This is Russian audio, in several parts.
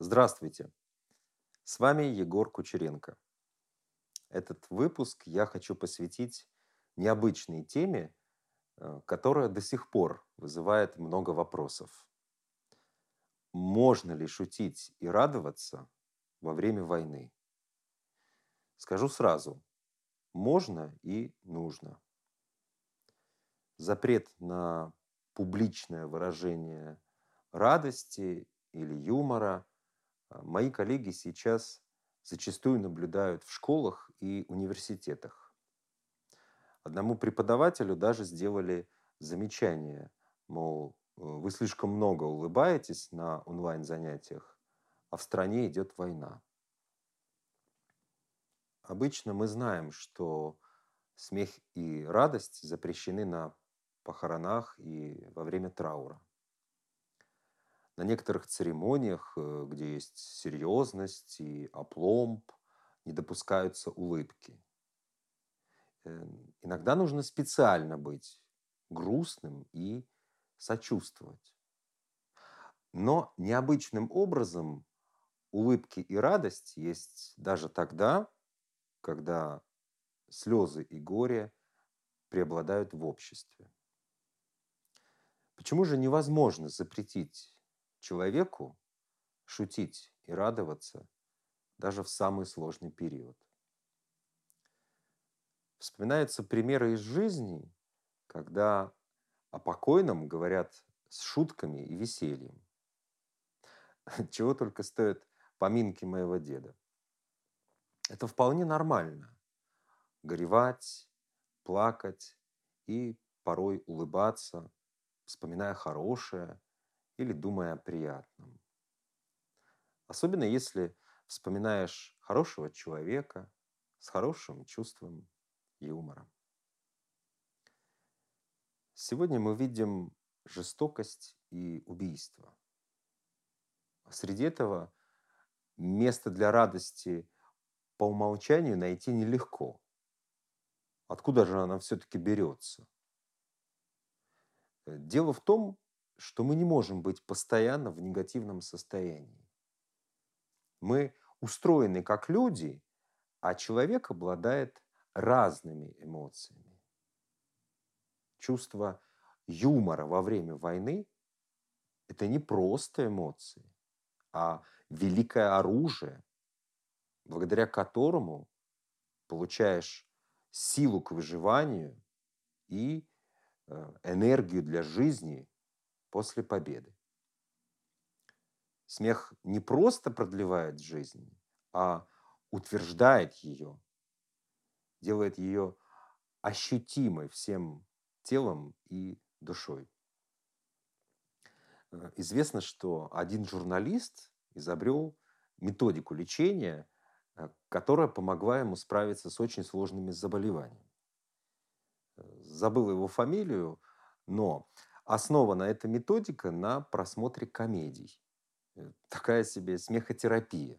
Здравствуйте! С вами Егор Кучеренко. Этот выпуск я хочу посвятить необычной теме, э, которая до сих пор вызывает много вопросов. Можно ли шутить и радоваться во время войны? Скажу сразу, можно и нужно. Запрет на публичное выражение радости или юмора мои коллеги сейчас зачастую наблюдают в школах и университетах. Одному преподавателю даже сделали замечание, мол, вы слишком много улыбаетесь на онлайн-занятиях, а в стране идет война. Обычно мы знаем, что смех и радость запрещены на похоронах и во время траура. На некоторых церемониях, э, где есть серьезность и опломб, не допускаются улыбки. Эм, иногда нужно специально быть грустным и сочувствовать. Но необычным образом улыбки и радость есть даже тогда, когда слезы и горе преобладают в обществе. Почему же невозможно запретить человеку шутить и радоваться даже в самый сложный период. Вспоминаются примеры из жизни, когда о покойном говорят с шутками и весельем. Чего только стоят поминки моего деда. Это вполне нормально. Горевать, плакать и порой улыбаться, вспоминая хорошее или думая о приятном. Особенно если вспоминаешь хорошего человека с хорошим чувством юмора. Сегодня мы видим жестокость и убийство. Среди этого место для радости по умолчанию найти нелегко. Откуда же она все-таки берется? Дело в том, что мы не можем быть постоянно в негативном состоянии. Мы устроены как люди, а человек обладает разными эмоциями. Чувство юмора во время войны – это не просто эмоции, а великое оружие, благодаря которому получаешь силу к выживанию и э, энергию для жизни после победы. Смех не просто продлевает жизнь, а утверждает ее, делает ее ощутимой всем телом и душой. Э, известно, что один журналист изобрел методику лечения, э, которая помогла ему справиться с очень сложными заболеваниями. Э, забыл его фамилию, но Основана эта методика на просмотре комедий. Э, такая себе смехотерапия.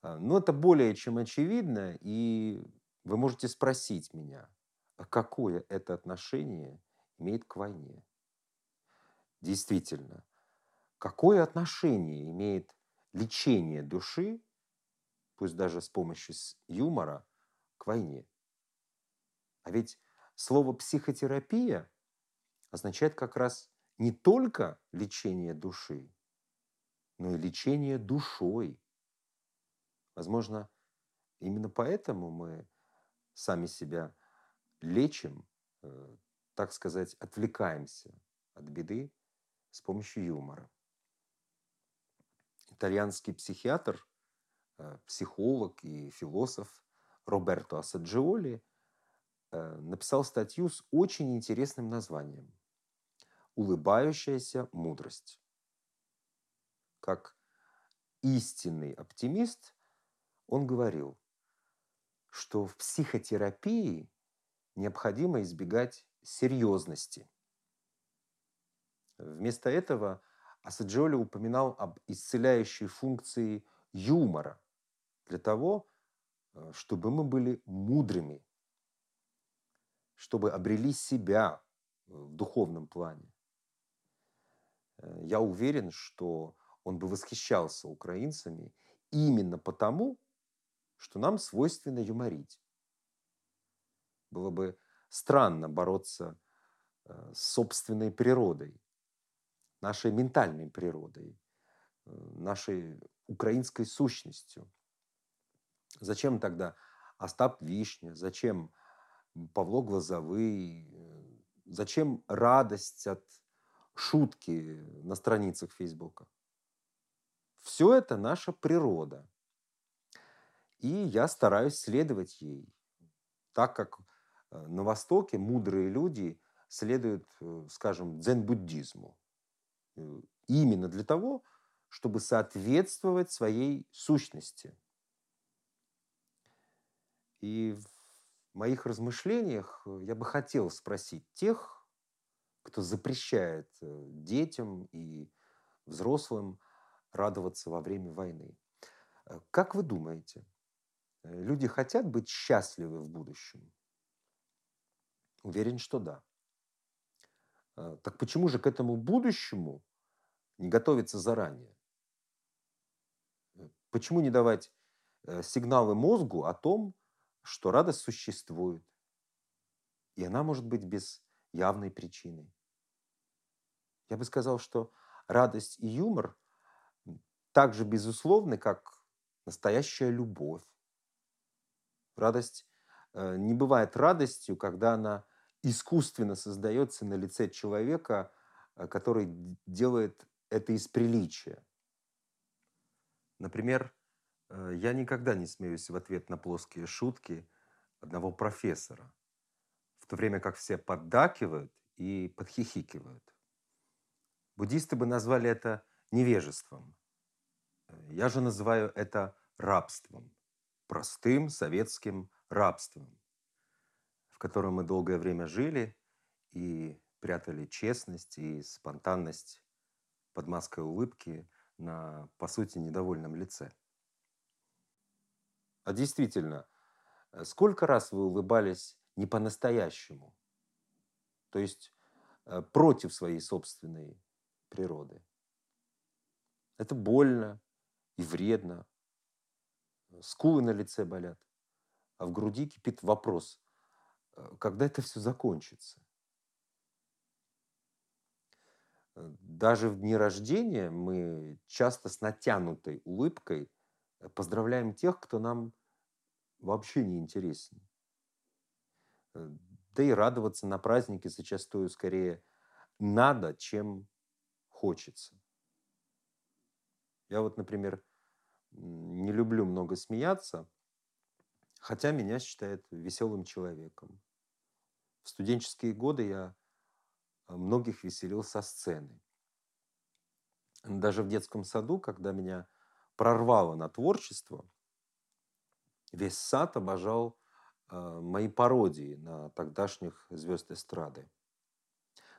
А, но это более чем очевидно, и вы можете спросить меня, а какое это отношение имеет к войне? Действительно, какое отношение имеет лечение души, пусть даже с помощью юмора, к войне? А ведь слово психотерапия означает как раз не только лечение души, но и лечение душой. Возможно, именно поэтому мы сами себя лечим, э, так сказать, отвлекаемся от беды с помощью юмора. Итальянский психиатр, э, психолог и философ Роберто Ассаджиоли э, написал статью с очень интересным названием улыбающаяся мудрость. Как истинный оптимист, он говорил, что в психотерапии необходимо избегать серьезности. Вместо этого Асаджоли упоминал об исцеляющей функции юмора для того, э, чтобы мы были мудрыми, чтобы обрели себя в духовном плане. Э, я уверен, что он бы восхищался украинцами именно потому, что нам свойственно юморить. Было бы странно бороться э, с собственной природой, нашей ментальной природой, э, нашей украинской сущностью. Зачем тогда Остап Вишня, зачем Павло Глазовый, э, зачем радость от шутки на страницах Фейсбука? Все это наша природа. И я стараюсь следовать ей, так как э, на Востоке мудрые люди следуют, э, скажем, дзен-буддизму. Именно для того, чтобы соответствовать своей сущности. И моих размышлениях э, я бы хотел спросить тех, кто запрещает э, детям и взрослым радоваться во время войны. Э, как вы думаете, люди хотят быть счастливы в будущем? Уверен, что да. Так почему же к этому будущему не готовиться заранее? Почему не давать сигналы мозгу о том, что радость существует, и она может быть без явной причины. Я бы сказал, что радость и юмор так же безусловны, как настоящая любовь. Радость э, не бывает радостью, когда она искусственно создается на лице человека, э, который делает это из приличия. Например, я никогда не смеюсь в ответ на плоские шутки одного профессора, в то время как все поддакивают и подхихикивают. Буддисты бы назвали это невежеством. Э, я же называю это рабством, простым советским рабством, в котором мы долгое время жили и прятали честность и спонтанность под маской улыбки на, по сути, недовольном лице. А действительно, э, сколько раз вы улыбались не по-настоящему? То есть э, против своей собственной природы. Это больно и вредно. Скулы на лице болят. А в груди кипит вопрос, э, когда это все закончится? Даже в дни рождения мы часто с натянутой улыбкой поздравляем тех, кто нам вообще не интересен. Э, да и радоваться на празднике зачастую скорее надо, чем хочется. Я вот, например, не люблю много смеяться, хотя меня считают веселым человеком. В студенческие годы я э, многих веселил со сцены. Даже в детском саду, когда меня прорвало на творчество, весь сад обожал э, мои пародии на тогдашних звезд эстрады.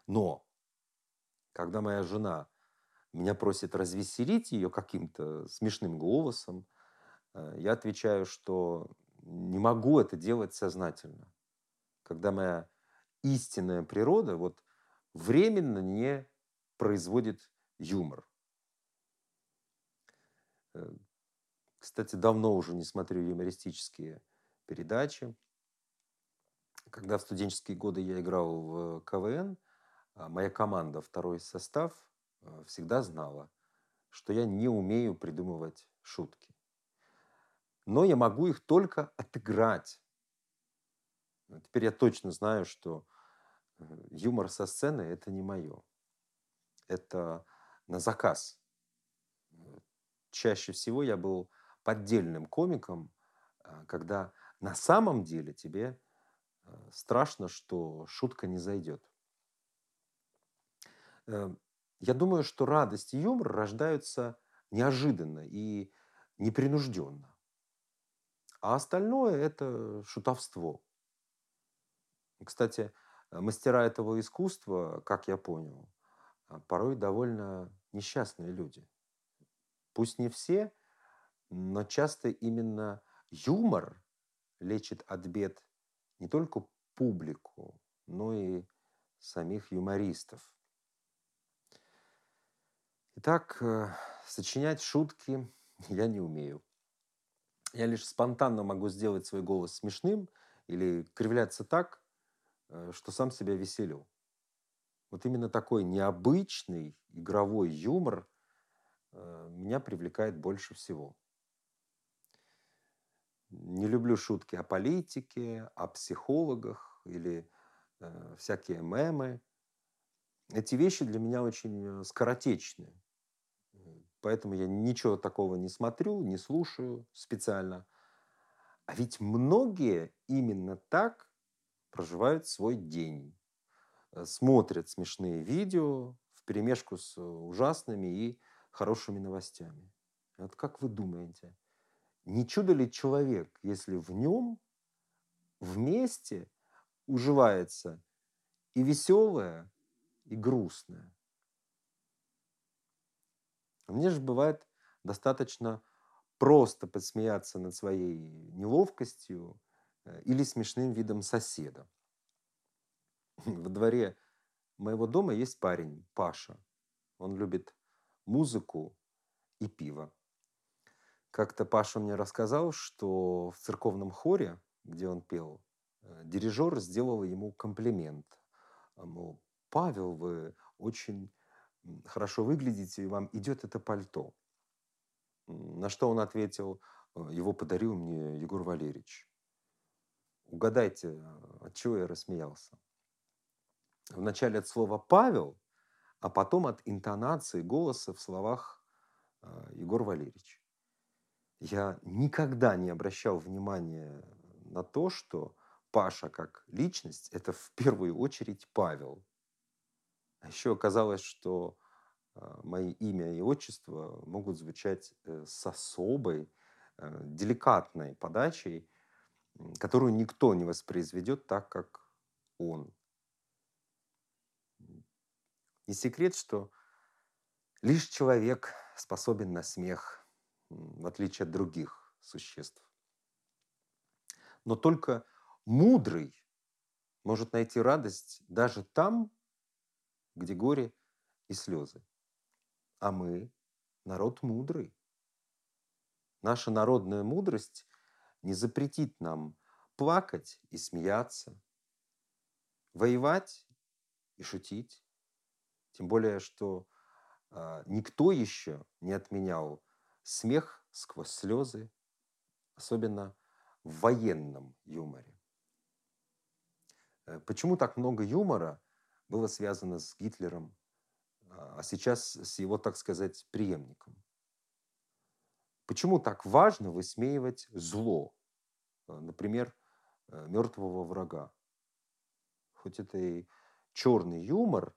Но когда моя жена меня просит развеселить ее каким-то смешным голосом, э, я отвечаю, что не могу это делать сознательно. Когда моя истинная природа вот временно не производит юмор. Э, кстати, давно уже не смотрю юмористические передачи. Когда в студенческие годы я играл в КВН, а, моя команда, второй состав, а, всегда знала, что я не умею придумывать шутки. Но я могу их только отыграть. Теперь я точно знаю, что э, юмор со сцены – это не мое. Это на заказ. Чаще всего я был поддельным комиком, а, когда на самом деле тебе а, страшно, что шутка не зайдет. Э, я думаю, что радость и юмор рождаются неожиданно и непринужденно. А остальное – это шутовство. Кстати, мастера этого искусства, как я понял, а, порой довольно несчастные люди. Пусть не все – но часто именно юмор лечит от бед не только публику, но и самих юмористов. Итак, э, сочинять шутки я не умею. Я лишь спонтанно могу сделать свой голос смешным или кривляться так, э, что сам себя веселю. Вот именно такой необычный игровой юмор меня привлекает больше всего. Не люблю шутки о политике, о психологах или э, всякие мемы. Эти вещи для меня очень скоротечные. Поэтому я ничего такого не смотрю, не слушаю специально. А ведь многие именно так проживают свой день. Э, смотрят смешные видео в перемешку с ужасными и хорошими новостями. Вот как вы думаете, не чудо ли человек, если в нем вместе уживается и веселое, и грустное? Мне же бывает достаточно просто подсмеяться над своей неловкостью э, или смешным видом соседа. Во дворе моего дома есть парень, Паша. Он любит музыку и пиво. Как-то Паша мне рассказал, что в церковном хоре, где он пел, э, дирижер сделал ему комплимент. Мол, Павел, вы очень хорошо выглядите, и вам идет это пальто. На что он ответил, «Э, его подарил мне Егор Валерьевич. Угадайте, от чего я рассмеялся. Вначале от слова «Павел», а потом от интонации голоса в словах э, Егор Валерьевич. Я никогда не обращал внимания на то, что Паша как личность – это в первую очередь Павел – а еще оказалось, что а, мои имя и отчество могут звучать э, с особой, э, деликатной подачей, которую никто не воспроизведет так, как он. Не секрет, что лишь человек способен на смех, в отличие от других существ. Но только мудрый может найти радость даже там, где горе и слезы. А мы – народ мудрый. Наша народная мудрость не запретит нам плакать и смеяться, воевать и шутить. Тем более, что э, никто еще не отменял смех сквозь слезы, особенно в военном юморе. Э, почему так много юмора было связано с Гитлером, а сейчас с его, так сказать, преемником. Почему так важно высмеивать зло, э, например, э, мертвого врага? Хоть это и черный юмор,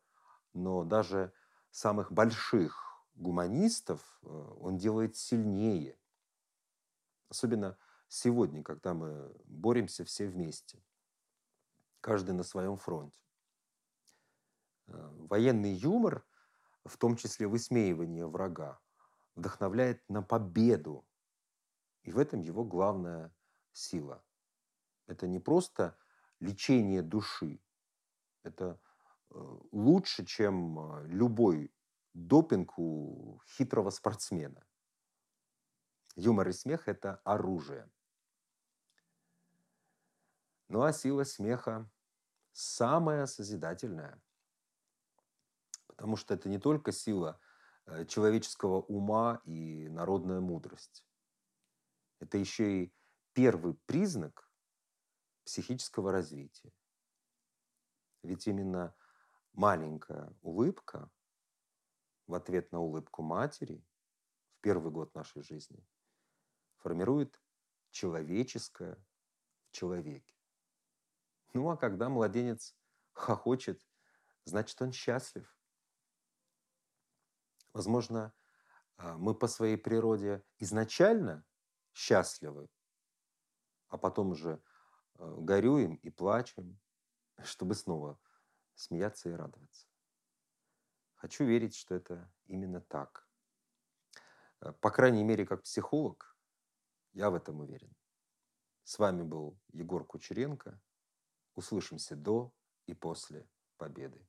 но даже самых больших гуманистов э, он делает сильнее. Особенно сегодня, когда мы боремся все вместе, каждый на своем фронте. Э, военный юмор, в том числе высмеивание врага, вдохновляет на победу. И в этом его главная сила. Это не просто лечение души. Это лучше, чем э, любой допинг у хитрого спортсмена. Юмор и смех – это оружие. Ну а сила смеха самая созидательная – Потому что это не только сила э, человеческого ума и народная мудрость. Это еще и первый признак психического развития. Ведь именно маленькая улыбка в ответ на улыбку матери в первый год нашей жизни формирует человеческое в человеке. Ну а когда младенец хохочет, значит он счастлив. Возможно, а, мы по своей природе изначально счастливы, а потом уже а, горюем и плачем, чтобы снова смеяться и радоваться. Хочу верить, что это именно так. А, по крайней мере, как психолог, я в этом уверен. С вами был Егор Кучеренко. Услышимся до и после победы.